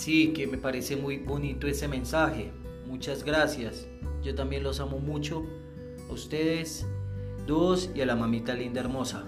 Sí, que me parece muy bonito ese mensaje. Muchas gracias. Yo también los amo mucho. A ustedes dos y a la mamita linda hermosa.